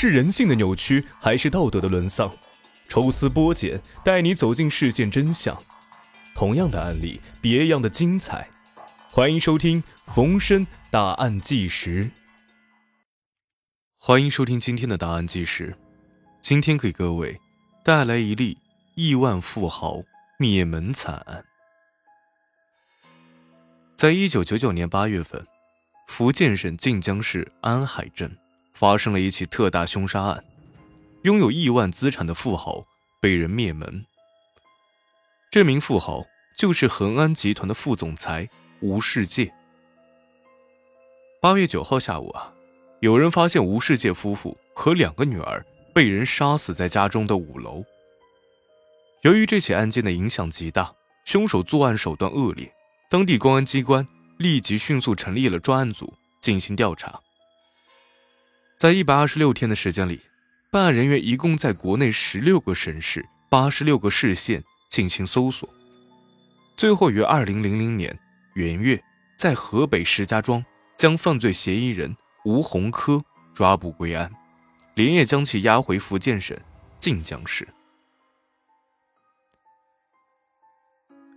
是人性的扭曲，还是道德的沦丧？抽丝剥茧，带你走进事件真相。同样的案例，别样的精彩。欢迎收听《逢申大案纪实》。欢迎收听今天的答案纪实。今天给各位带来一例亿万富豪灭门惨案。在一九九九年八月份，福建省晋江市安海镇发生了一起特大凶杀案，拥有亿万资产的富豪被人灭门。这名富豪就是恒安集团的副总裁吴世界。八月九号下午啊，有人发现吴世界夫妇和两个女儿被人杀死在家中的五楼。由于这起案件的影响极大，凶手作案手段恶劣。当地公安机关立即迅速成立了专案组进行调查。在一百二十六天的时间里，办案人员一共在国内十六个省市、八十六个市县进行搜索，最后于二零零零年元月，在河北石家庄将犯罪嫌疑人吴洪科抓捕归案，连夜将其押回福建省晋江市。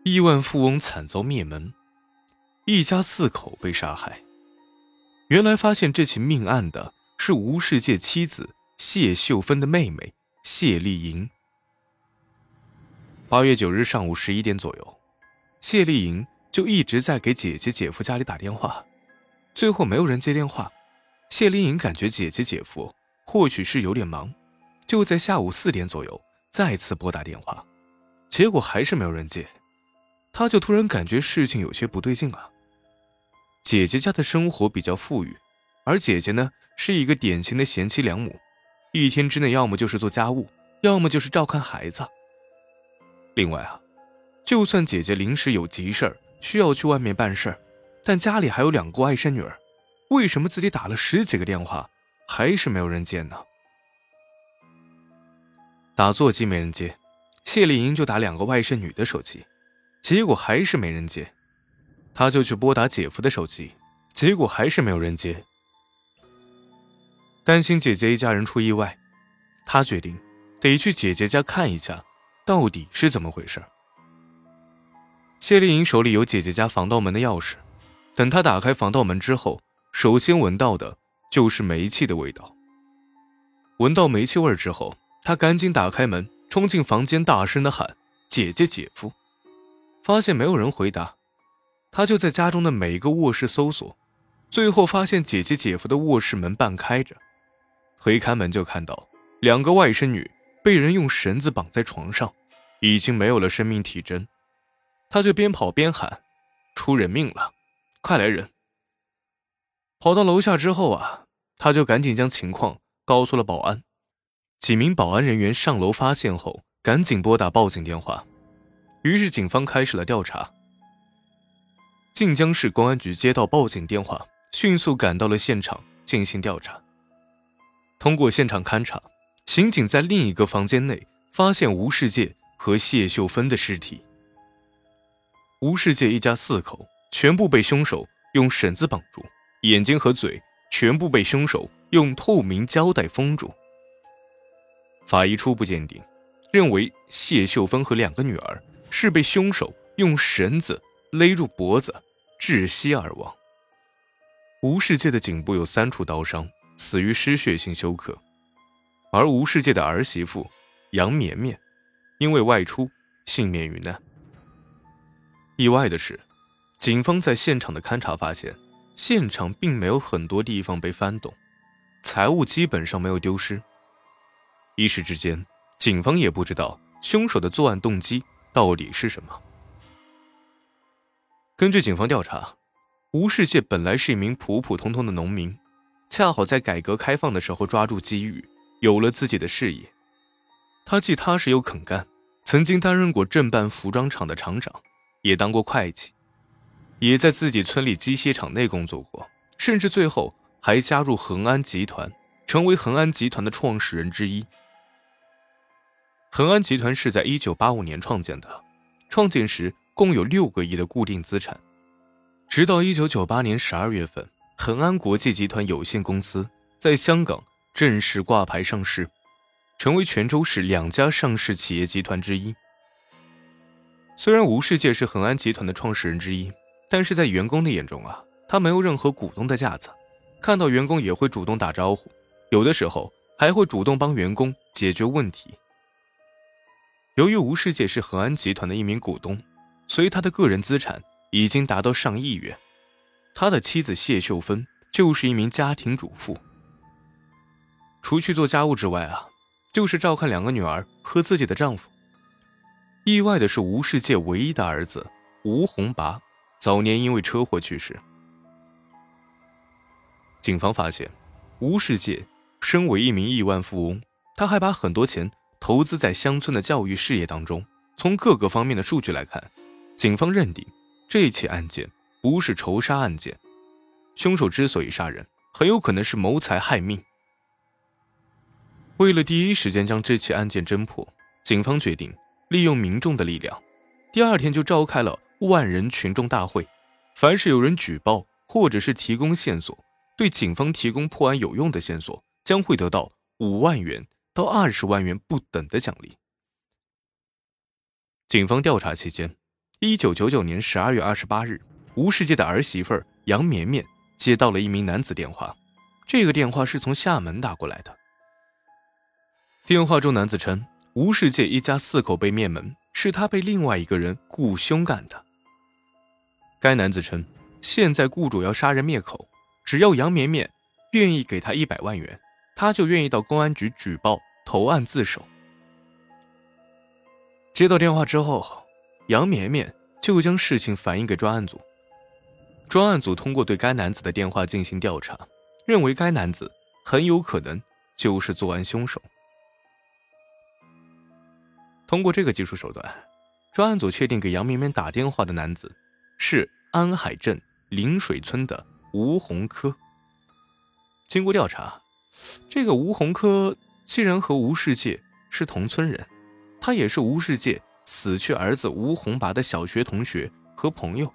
亿万富翁惨遭灭门，一家四口被杀害。原来发现这起命案的是吴世界妻子谢秀芬的妹妹谢丽莹。八月九日上午十一点左右，谢丽莹就一直在给姐姐姐夫家里打电话，最后没有人接电话。谢丽莹感觉姐姐姐夫或许是有点忙，就在下午四点左右再次拨打电话，结果还是没有人接。他就突然感觉事情有些不对劲啊。姐姐家的生活比较富裕，而姐姐呢是一个典型的贤妻良母，一天之内要么就是做家务，要么就是照看孩子。另外啊，就算姐姐临时有急事儿需要去外面办事儿，但家里还有两个外甥女儿，为什么自己打了十几个电话还是没有人接呢？打座机没人接，谢丽英就打两个外甥女的手机。结果还是没人接，她就去拨打姐夫的手机，结果还是没有人接。担心姐姐一家人出意外，他决定得去姐姐家看一下，到底是怎么回事。谢丽颖手里有姐姐家防盗门的钥匙，等她打开防盗门之后，首先闻到的就是煤气的味道。闻到煤气味之后，她赶紧打开门，冲进房间，大声的喊：“姐姐，姐夫！”发现没有人回答，他就在家中的每一个卧室搜索，最后发现姐姐姐夫的卧室门半开着，推开门就看到两个外甥女被人用绳子绑在床上，已经没有了生命体征，他就边跑边喊：“出人命了，快来人！”跑到楼下之后啊，他就赶紧将情况告诉了保安，几名保安人员上楼发现后，赶紧拨打报警电话。于是，警方开始了调查。晋江市公安局接到报警电话，迅速赶到了现场进行调查。通过现场勘查，刑警在另一个房间内发现吴世界和谢秀芬的尸体。吴世界一家四口全部被凶手用绳子绑住，眼睛和嘴全部被凶手用透明胶带封住。法医初步鉴定，认为谢秀芬和两个女儿。是被凶手用绳子勒住脖子，窒息而亡。吴世界的颈部有三处刀伤，死于失血性休克。而吴世界的儿媳妇杨绵绵，因为外出幸免于难。意外的是，警方在现场的勘查发现，现场并没有很多地方被翻动，财物基本上没有丢失。一时之间，警方也不知道凶手的作案动机。到底是什么？根据警方调查，吴世界本来是一名普普通通的农民，恰好在改革开放的时候抓住机遇，有了自己的事业。他既踏实又肯干，曾经担任过镇办服装厂的厂长，也当过会计，也在自己村里机械厂内工作过，甚至最后还加入恒安集团，成为恒安集团的创始人之一。恒安集团是在一九八五年创建的，创建时共有六个亿的固定资产。直到一九九八年十二月份，恒安国际集团有限公司在香港正式挂牌上市，成为泉州市两家上市企业集团之一。虽然吴世界是恒安集团的创始人之一，但是在员工的眼中啊，他没有任何股东的架子，看到员工也会主动打招呼，有的时候还会主动帮员工解决问题。由于吴世界是恒安集团的一名股东，所以他的个人资产已经达到上亿元。他的妻子谢秀芬就是一名家庭主妇，除去做家务之外啊，就是照看两个女儿和自己的丈夫。意外的是，吴世界唯一的儿子吴红拔早年因为车祸去世。警方发现，吴世界身为一名亿万富翁，他还把很多钱投资在乡村的教育事业当中。从各个方面的数据来看，警方认定这起案件。不是仇杀案件，凶手之所以杀人，很有可能是谋财害命。为了第一时间将这起案件侦破，警方决定利用民众的力量，第二天就召开了万人群众大会。凡是有人举报或者是提供线索，对警方提供破案有用的线索，将会得到五万元到二十万元不等的奖励。警方调查期间，一九九九年十二月二十八日。吴世界的儿媳妇杨绵绵接到了一名男子电话，这个电话是从厦门打过来的。电话中，男子称吴世界一家四口被灭门，是他被另外一个人雇凶干的。该男子称，现在雇主要杀人灭口，只要杨绵绵愿意给他一百万元，他就愿意到公安局举报投案自首。接到电话之后，杨绵绵就将事情反映给专案组。专案组通过对该男子的电话进行调查，认为该男子很有可能就是作案凶手。通过这个技术手段，专案组确定给杨绵绵打电话的男子是安海镇临水村的吴洪科。经过调查，这个吴洪科竟然和吴世界是同村人，他也是吴世界死去儿子吴洪拔的小学同学和朋友。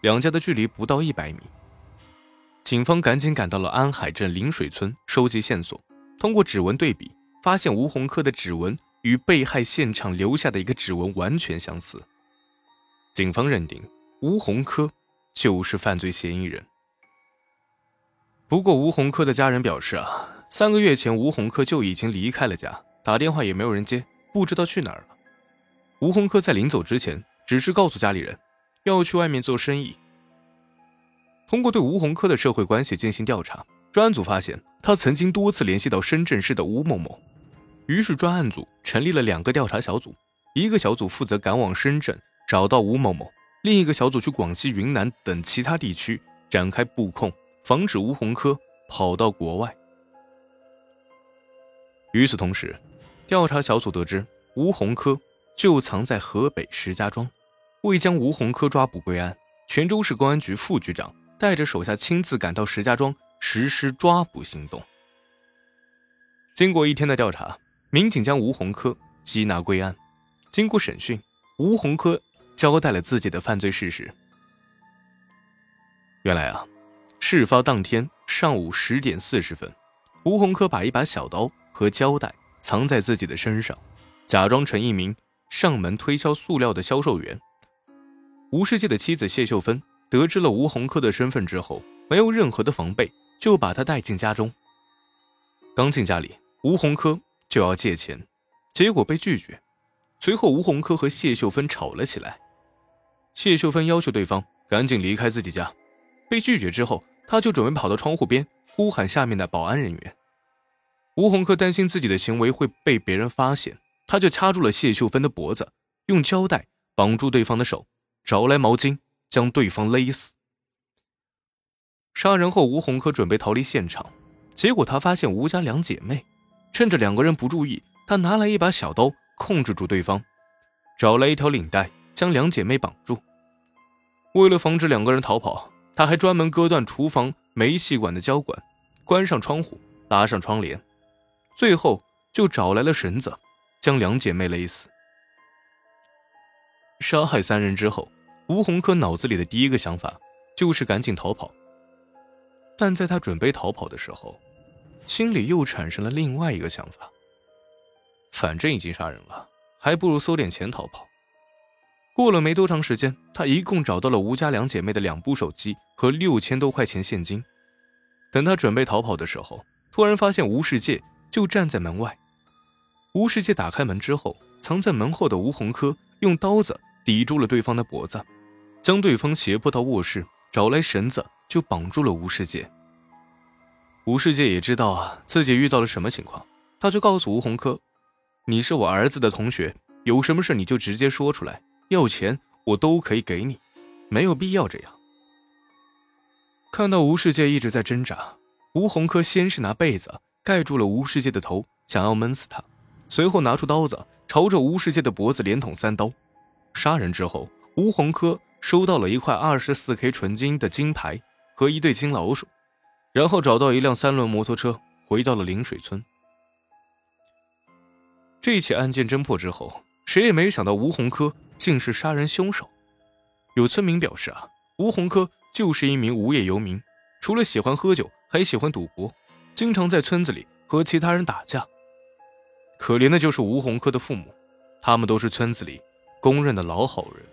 两家的距离不到一百米，警方赶紧赶到了安海镇临水村收集线索。通过指纹对比，发现吴洪科的指纹与被害现场留下的一个指纹完全相似。警方认定吴洪科就是犯罪嫌疑人。不过，吴洪科的家人表示啊，三个月前吴洪科就已经离开了家，打电话也没有人接，不知道去哪儿了。吴洪科在临走之前，只是告诉家里人。要去外面做生意。通过对吴洪科的社会关系进行调查，专案组发现他曾经多次联系到深圳市的吴某某。于是，专案组成立了两个调查小组，一个小组负责赶往深圳找到吴某某，另一个小组去广西、云南等其他地区展开布控，防止吴洪科跑到国外。与此同时，调查小组得知吴洪科就藏在河北石家庄。为将吴洪科抓捕归案，泉州市公安局副局长带着手下亲自赶到石家庄实施抓捕行动。经过一天的调查，民警将吴洪科缉拿归案。经过审讯，吴洪科交代了自己的犯罪事实。原来啊，事发当天上午十点四十分，吴洪科把一把小刀和胶带藏在自己的身上，假装成一名上门推销塑料的销售员。吴世界的妻子谢秀芬得知了吴洪科的身份之后，没有任何的防备，就把他带进家中。刚进家里，吴洪科就要借钱，结果被拒绝。随后，吴洪科和谢秀芬吵了起来。谢秀芬要求对方赶紧离开自己家，被拒绝之后，他就准备跑到窗户边呼喊下面的保安人员。吴洪科担心自己的行为会被别人发现，他就掐住了谢秀芬的脖子，用胶带绑住对方的手。找来毛巾将对方勒死。杀人后，吴洪科准备逃离现场，结果他发现吴家两姐妹，趁着两个人不注意，他拿来一把小刀控制住对方，找来一条领带将两姐妹绑住。为了防止两个人逃跑，他还专门割断厨房煤气管的胶管，关上窗户，拉上窗帘，最后就找来了绳子，将两姐妹勒死。杀害三人之后，吴洪科脑子里的第一个想法就是赶紧逃跑。但在他准备逃跑的时候，心里又产生了另外一个想法：反正已经杀人了，还不如搜点钱逃跑。过了没多长时间，他一共找到了吴家两姐妹的两部手机和六千多块钱现金。等他准备逃跑的时候，突然发现吴世界就站在门外。吴世界打开门之后，藏在门后的吴红科用刀子抵住了对方的脖子，将对方胁迫到卧室，找来绳子就绑住了吴世界。吴世界也知道啊自己遇到了什么情况，他就告诉吴洪科：“你是我儿子的同学，有什么事你就直接说出来。”要钱我都可以给你，没有必要这样。看到吴世界一直在挣扎，吴洪科先是拿被子盖住了吴世界的头，想要闷死他，随后拿出刀子朝着吴世界的脖子连捅三刀。杀人之后，吴洪科收到了一块二十四 K 纯金的金牌和一对金老鼠，然后找到一辆三轮摩托车，回到了临水村。这起案件侦破之后，谁也没想到吴洪科。竟是杀人凶手。有村民表示啊，吴洪科就是一名无业游民，除了喜欢喝酒，还喜欢赌博，经常在村子里和其他人打架。可怜的就是吴洪科的父母，他们都是村子里公认的老好人。